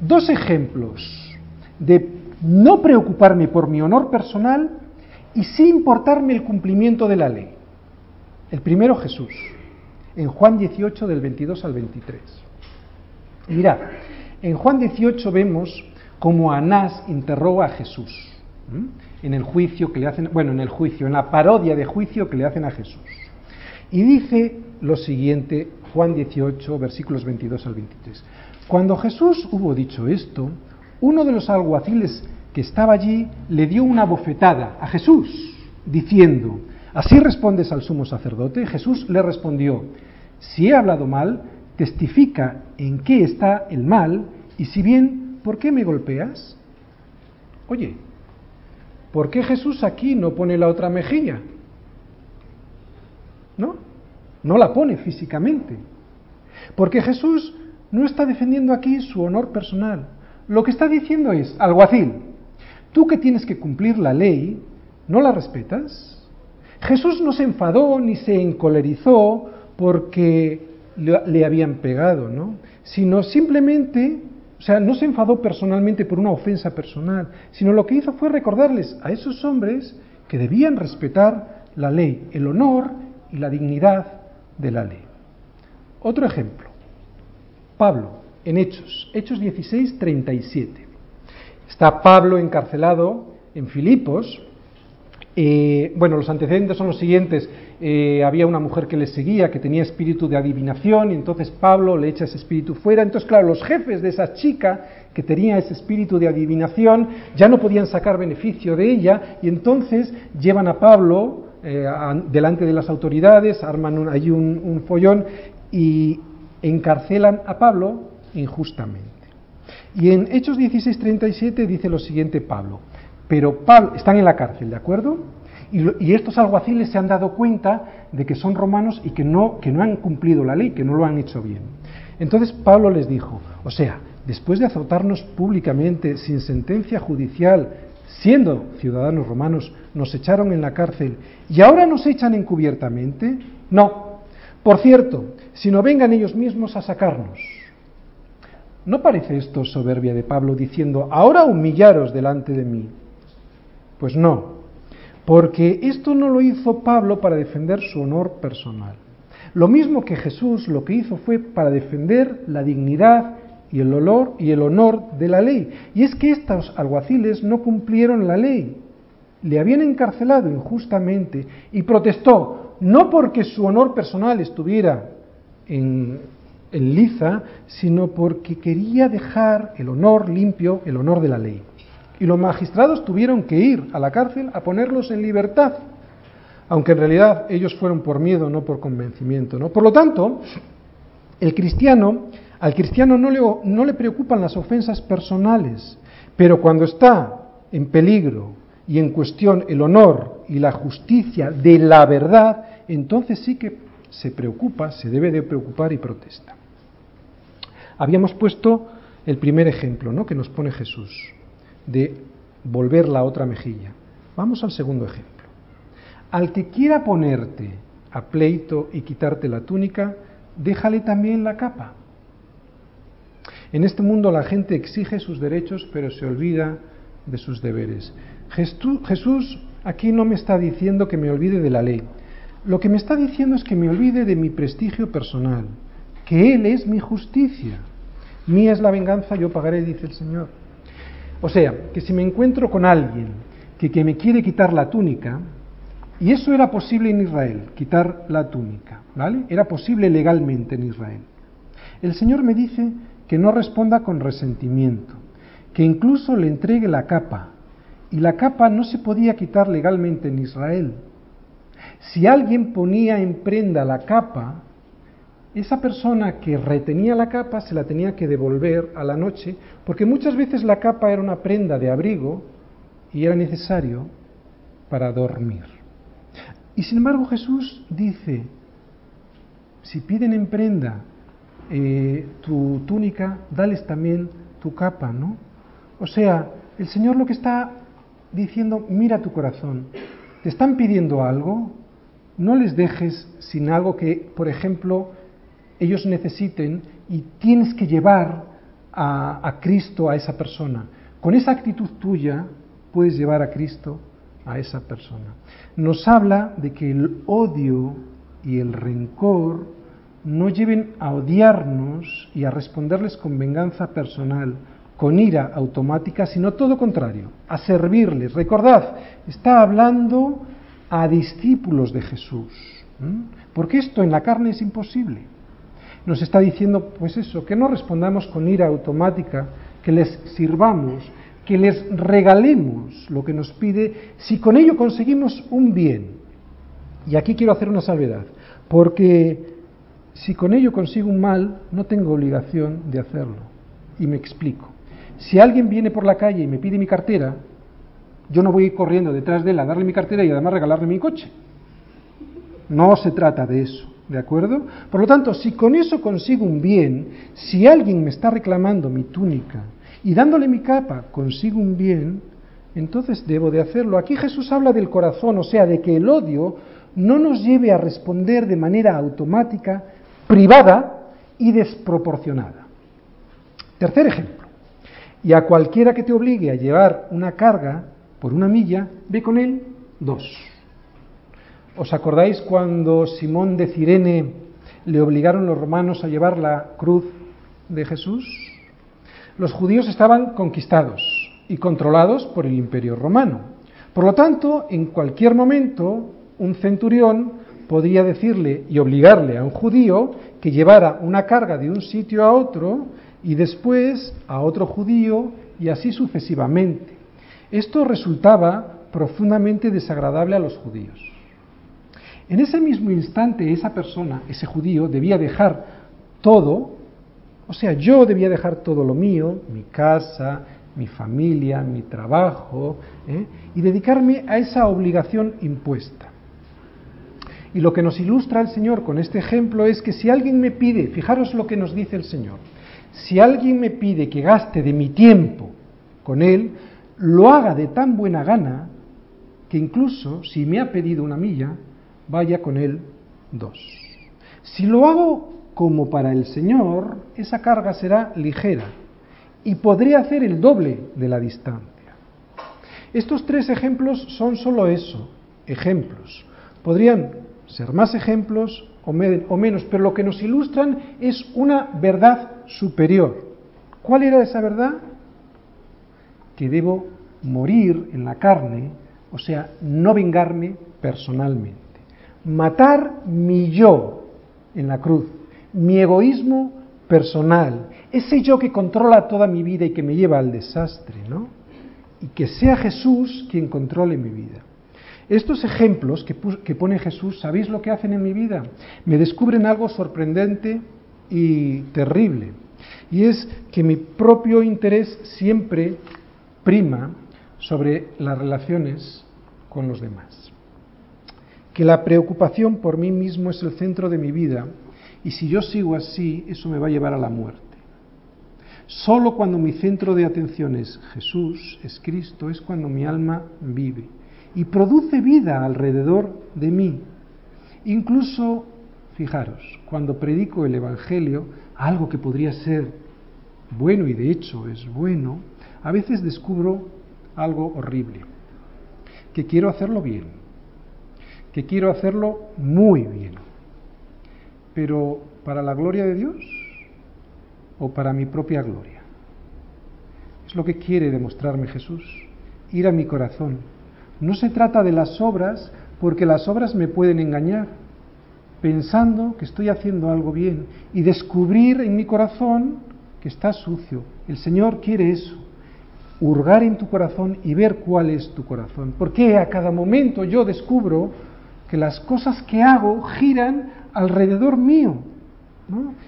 Dos ejemplos de no preocuparme por mi honor personal y sí importarme el cumplimiento de la ley. El primero Jesús en Juan 18 del 22 al 23. Mirad, en Juan 18 vemos cómo Anás interroga a Jesús en el juicio que le hacen, bueno, en el juicio, en la parodia de juicio que le hacen a Jesús. Y dice lo siguiente, Juan 18, versículos 22 al 23. Cuando Jesús hubo dicho esto, uno de los alguaciles que estaba allí le dio una bofetada a Jesús, diciendo, ¿Así respondes al sumo sacerdote? Jesús le respondió, si he hablado mal, testifica en qué está el mal, y si bien, ¿por qué me golpeas? Oye, ¿por qué Jesús aquí no pone la otra mejilla? ¿No? No la pone físicamente. Porque Jesús no está defendiendo aquí su honor personal. Lo que está diciendo es, alguacil, tú que tienes que cumplir la ley, ¿no la respetas? Jesús no se enfadó ni se encolerizó porque le, habían pegado, ¿no? Sino simplemente, o sea, no se enfadó personalmente por una ofensa personal, sino lo que hizo fue recordarles a esos hombres que debían respetar la ley, el honor y la dignidad de la ley. Otro ejemplo. Pablo, en Hechos, Hechos 16, 37. Está Pablo encarcelado en Filipos. Eh, bueno, los antecedentes son los siguientes. Eh, había una mujer que le seguía, que tenía espíritu de adivinación, y entonces Pablo le echa ese espíritu fuera. Entonces, claro, los jefes de esa chica que tenía ese espíritu de adivinación ya no podían sacar beneficio de ella, y entonces llevan a Pablo eh, delante de las autoridades, arman allí un, un follón y encarcelan a Pablo injustamente. Y en Hechos 16:37 dice lo siguiente Pablo, pero Pablo, están en la cárcel, ¿de acuerdo? Y, estos alguaciles se han dado cuenta de que son romanos y que no, que no han cumplido la ley, que no lo han hecho bien. Entonces Pablo les dijo, o sea, después de azotarnos públicamente, sin sentencia judicial, siendo ciudadanos romanos, nos echaron en la cárcel y ahora nos echan encubiertamente. No. Por cierto, si no vengan ellos mismos a sacarnos. ¿No parece esto soberbia de Pablo diciendo, ahora humillaros delante de mí? Pues no, porque esto no lo hizo Pablo para defender su honor personal. Lo mismo que Jesús lo que hizo fue para defender la dignidad y el olor y el honor de la ley. Y es que estos alguaciles no cumplieron la ley. Le habían encarcelado injustamente y protestó, no porque su honor personal estuviera en, en liza, sino porque quería dejar el honor limpio, el honor de la ley. Y los magistrados tuvieron que ir a la cárcel a ponerlos en libertad, aunque en realidad ellos fueron por miedo, no por convencimiento. ¿no? Por lo tanto, el cristiano, al cristiano no le, no le preocupan las ofensas personales, pero cuando está en peligro y en cuestión el honor y la justicia de la verdad, entonces sí que se preocupa, se debe de preocupar y protesta. Habíamos puesto el primer ejemplo ¿no? que nos pone Jesús, de volver la otra mejilla. Vamos al segundo ejemplo. Al que quiera ponerte a pleito y quitarte la túnica, déjale también la capa. En este mundo la gente exige sus derechos, pero se olvida de sus deberes. Jesús aquí no me está diciendo que me olvide de la ley. Lo que me está diciendo es que me olvide de mi prestigio personal, que Él es mi justicia. Mía es la venganza, yo pagaré, dice el Señor. O sea, que si me encuentro con alguien que, me quiere quitar la túnica, y eso era posible en Israel, quitar la túnica, ¿vale? Era posible legalmente en Israel. El Señor me dice que no responda con resentimiento, que incluso le entregue la capa, y la capa no se podía quitar legalmente en Israel. Si alguien ponía en prenda la capa, esa persona que retenía la capa se la tenía que devolver a la noche, porque muchas veces la capa era una prenda de abrigo y era necesario para dormir. Y sin embargo Jesús dice, si piden en prenda eh, tu túnica, dales también tu capa, ¿no? O sea, el Señor lo que está diciendo, mira tu corazón, te están pidiendo algo, no les dejes sin algo que, por ejemplo, ellos necesiten y tienes que llevar a, Cristo a esa persona. Con esa actitud tuya puedes llevar a Cristo a esa persona. Nos habla de que el odio y el rencor no lleven a odiarnos y a responderles con venganza personal, con ira automática, sino todo contrario, a servirles. Recordad, está hablando a discípulos de Jesús, porque esto en la carne es imposible nos está diciendo, pues eso, que no respondamos con ira automática, que les sirvamos, que les regalemos lo que nos pide, si con ello conseguimos un bien. Y aquí quiero hacer una salvedad, porque si con ello consigo un mal, no tengo obligación de hacerlo. Y me explico. Si alguien viene por la calle y me pide mi cartera, yo no voy corriendo detrás de él a darle mi cartera y además regalarle mi coche. No se trata de eso. ¿De acuerdo? Por lo tanto, si con eso consigo un bien, si alguien me está reclamando mi túnica y dándole mi capa consigo un bien, entonces debo de hacerlo. Aquí Jesús habla del corazón, o sea, de que el odio no nos lleve a responder de manera automática, privada y desproporcionada. Tercer ejemplo. Y a cualquiera que te obligue a llevar una carga por una milla, ve con él dos. ¿Os acordáis cuando Simón de Cirene le obligaron los romanos a llevar la cruz de Jesús? Los judíos estaban conquistados y controlados por el imperio romano. Por lo tanto, en cualquier momento, un centurión podría decirle y obligarle a un judío que llevara una carga de un sitio a otro y después a otro judío y así sucesivamente. Esto resultaba profundamente desagradable a los judíos. En ese mismo instante esa persona, ese judío, debía dejar todo, o sea, yo debía dejar todo lo mío, mi casa, mi familia, mi trabajo, ¿eh? y dedicarme a esa obligación impuesta. Y lo que nos ilustra el Señor con este ejemplo es que si alguien me pide, fijaros lo que nos dice el Señor, si alguien me pide que gaste de mi tiempo con Él, lo haga de tan buena gana que incluso si me ha pedido una milla, vaya con Él dos. Si lo hago como para el Señor, esa carga será ligera y podré hacer el doble de la distancia. Estos tres ejemplos son solo eso, ejemplos. Podrían ser más ejemplos o, menos, pero lo que nos ilustran es una verdad superior. ¿Cuál era esa verdad? Que debo morir en la carne, o sea, no vengarme personalmente. Matar mi yo en la cruz, mi egoísmo personal, ese yo que controla toda mi vida y que me lleva al desastre, ¿no? Y que sea Jesús quien controle mi vida. Estos ejemplos que, que, pone Jesús, ¿sabéis lo que hacen en mi vida? Me descubren algo sorprendente y terrible. Y es que mi propio interés siempre prima sobre las relaciones con los demás. Que la preocupación por mí mismo es el centro de mi vida y si yo sigo así, eso me va a llevar a la muerte. Solo cuando mi centro de atención es Jesús, es Cristo, es cuando mi alma vive y produce vida alrededor de mí. Incluso, fijaros, cuando predico el Evangelio, algo que podría ser bueno y de hecho es bueno, a veces descubro algo horrible, que quiero hacerlo bien, que quiero hacerlo muy bien, pero para la gloria de Dios o para mi propia gloria. Es lo que quiere demostrarme Jesús, ir a mi corazón. No se trata de las obras, porque las obras me pueden engañar, pensando que estoy haciendo algo bien y descubrir en mi corazón que está sucio. El Señor quiere eso, hurgar en tu corazón y ver cuál es tu corazón. Porque a cada momento yo descubro que las cosas que hago giran alrededor mío.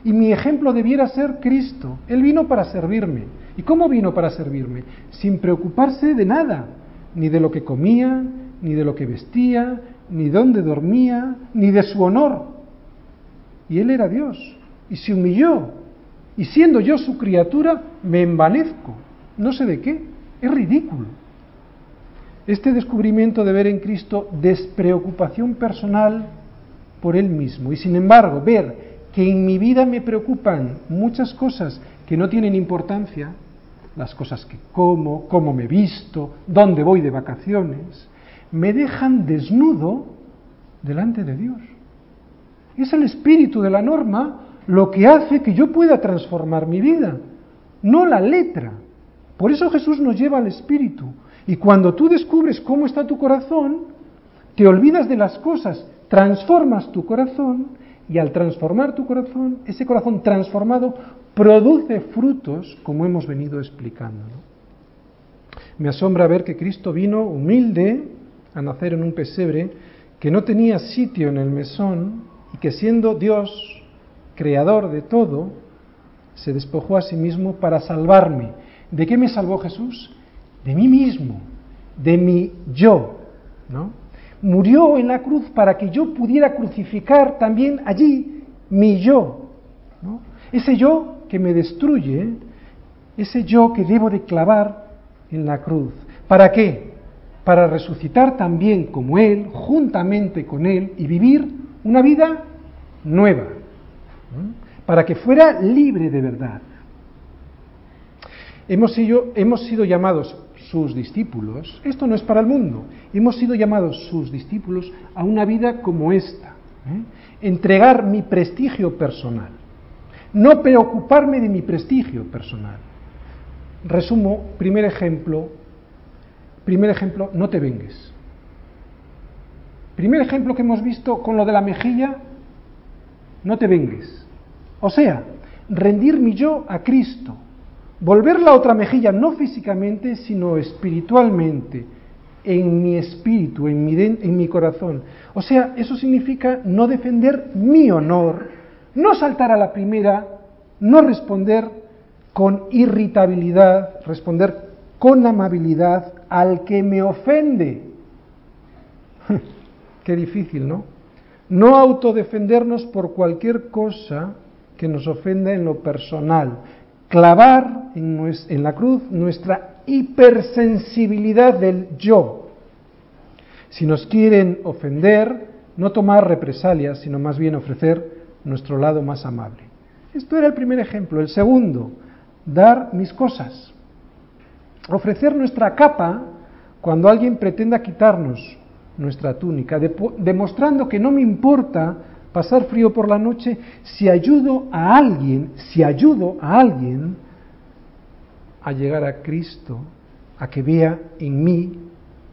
Y mi ejemplo debiera ser Cristo. Él vino para servirme. ¿Y cómo vino para servirme? Sin preocuparse de nada, ni de lo que comía, ni de lo que vestía, ni dónde dormía, ni de su honor. Y Él era Dios, y se humilló. Y siendo yo su criatura, me envanezco no sé de qué, es ridículo. Este descubrimiento de ver en Cristo despreocupación personal por Él mismo y sin embargo ver que en mi vida me preocupan muchas cosas que no tienen importancia, las cosas que como, cómo me visto, dónde voy de vacaciones, me dejan desnudo delante de Dios. Es el espíritu de la norma lo que hace que yo pueda transformar mi vida, no la letra. Por eso Jesús nos lleva al Espíritu. Y cuando tú descubres cómo está tu corazón, te olvidas de las cosas, transformas tu corazón y al transformar tu corazón, ese corazón transformado produce frutos como hemos venido explicando. Me asombra ver que Cristo vino humilde a nacer en un pesebre que no tenía sitio en el mesón y que siendo Dios, creador de todo, se despojó a sí mismo para salvarme ¿De qué me salvó Jesús? De mí mismo, de mi yo, ¿no? Murió en la cruz para que yo pudiera crucificar también allí mi yo, ¿no? Ese yo que me destruye, ese yo que debo de clavar en la cruz. ¿Para qué? Para resucitar también como Él, juntamente con Él, y vivir una vida nueva. Para que fuera libre de verdad, Hemos sido, hemos sido llamados sus discípulos, esto no es para el mundo, hemos sido llamados sus discípulos a una vida como esta, ¿eh? entregar mi prestigio personal, no preocuparme de mi prestigio personal. Resumo, primer ejemplo, primer ejemplo, no te vengues. Primer ejemplo que hemos visto con lo de la mejilla, no te vengues. O sea, rendir mi yo a Cristo, volver la otra mejilla no físicamente, sino espiritualmente, en mi espíritu, en mi, en mi corazón. O sea, eso significa no defender mi honor, no saltar a la primera, no responder con irritabilidad, responder con amabilidad al que me ofende. Qué difícil, ¿no? No autodefendernos por cualquier cosa que nos ofenda en lo personal. Clavar en, en la cruz nuestra hipersensibilidad del yo. Si nos quieren ofender, no tomar represalias, sino más bien ofrecer nuestro lado más amable. Esto era el primer ejemplo. El segundo, dar mis cosas. Ofrecer nuestra capa cuando alguien pretenda quitarnos nuestra túnica, demostrando que no me importa pasar frío por la noche si ayudo a alguien, si ayudo a alguien a llegar a Cristo, a que vea en mí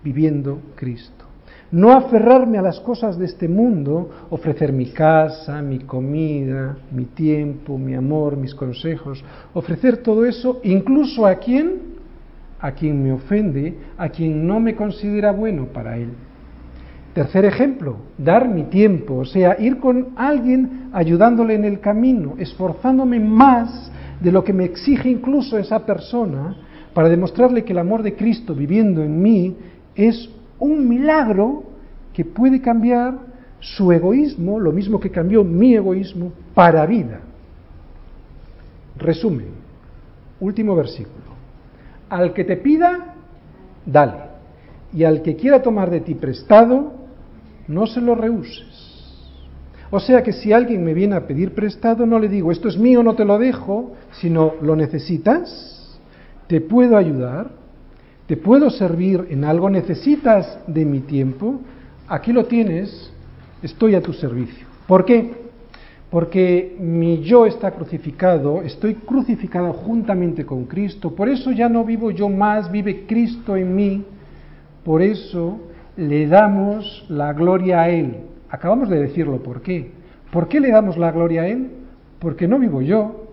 viviendo Cristo. No aferrarme a las cosas de este mundo, ofrecer mi casa, mi comida, mi tiempo, mi amor, mis consejos, ofrecer todo eso incluso a quien a quien me ofende, a quien no me considera bueno para él. Tercer ejemplo, dar mi tiempo, o sea, ir con alguien ayudándole en el camino, esforzándome más de lo que me exige incluso esa persona para demostrarle que el amor de Cristo viviendo en mí es un milagro que puede cambiar su egoísmo, lo mismo que cambió mi egoísmo, para vida. Resumen, último versículo. Al que te pida, dale. Y al que quiera tomar de ti prestado, no se lo rehuses. O sea que si alguien me viene a pedir prestado, no le digo, esto es mío, no te lo dejo, sino, ¿lo necesitas? ¿Te puedo ayudar? ¿Te puedo servir en algo? ¿Necesitas de mi tiempo? Aquí lo tienes, estoy a tu servicio. ¿Por qué? Porque mi yo está crucificado, estoy crucificado juntamente con Cristo, por eso ya no vivo yo más, vive Cristo en mí, por eso le damos la gloria a Él. Acabamos de decirlo, ¿por qué? ¿Por qué le damos la gloria a Él? Porque no vivo yo,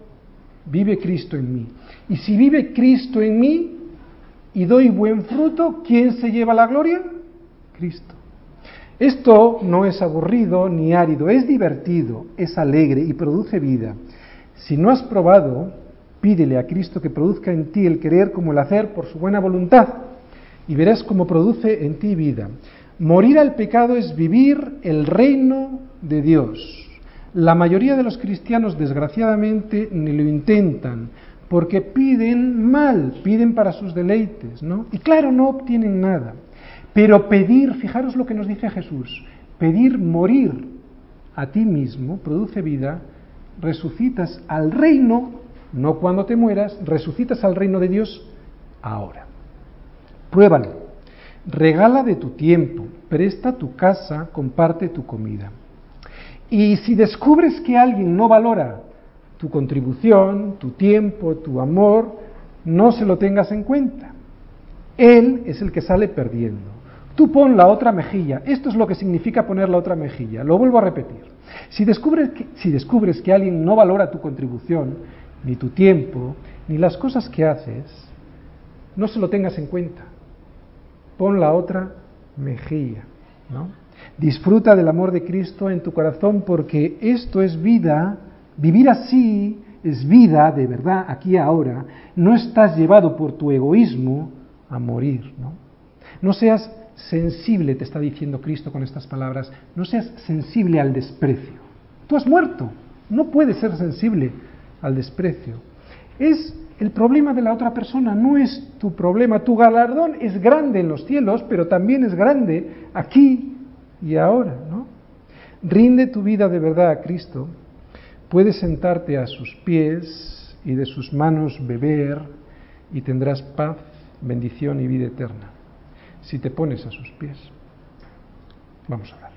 vive Cristo en mí. Y si vive Cristo en mí y doy buen fruto, ¿quién se lleva la gloria? Cristo. Esto no es aburrido ni árido, es divertido, es alegre y produce vida. Si no has probado, pídele a Cristo que produzca en ti el querer como el hacer por su buena voluntad y verás cómo produce en ti vida. Morir al pecado es vivir el reino de Dios. La mayoría de los cristianos, desgraciadamente, ni lo intentan, porque piden mal, piden para sus deleites, ¿no? Y claro, no obtienen nada. Pero pedir, fijaros lo que nos dice Jesús, pedir morir a ti mismo produce vida, resucitas al reino, no cuando te mueras, resucitas al reino de Dios ahora. Pruébalo. Regala de tu tiempo, presta tu casa, comparte tu comida. Y si descubres que alguien no valora tu contribución, tu tiempo, tu amor, no se lo tengas en cuenta. Él es el que sale perdiendo. Tú pon la otra mejilla. Esto es lo que significa poner la otra mejilla. Lo vuelvo a repetir. Si descubres que, si descubres que alguien no valora tu contribución, ni tu tiempo, ni las cosas que haces, no se lo tengas en cuenta pon la otra mejilla, ¿no? Disfruta del amor de Cristo en tu corazón porque esto es vida, vivir así es vida de verdad aquí ahora, no estás llevado por tu egoísmo a morir, ¿no? No seas sensible, te está diciendo Cristo con estas palabras, no seas sensible al desprecio. Tú has muerto, no puedes ser sensible al desprecio. Es el problema de la otra persona no es tu problema. Tu galardón es grande en los cielos, pero también es grande aquí y ahora, ¿no? Rinde tu vida de verdad a Cristo. Puedes sentarte a sus pies y de sus manos beber y tendrás paz, bendición y vida eterna si te pones a sus pies. Vamos a ver.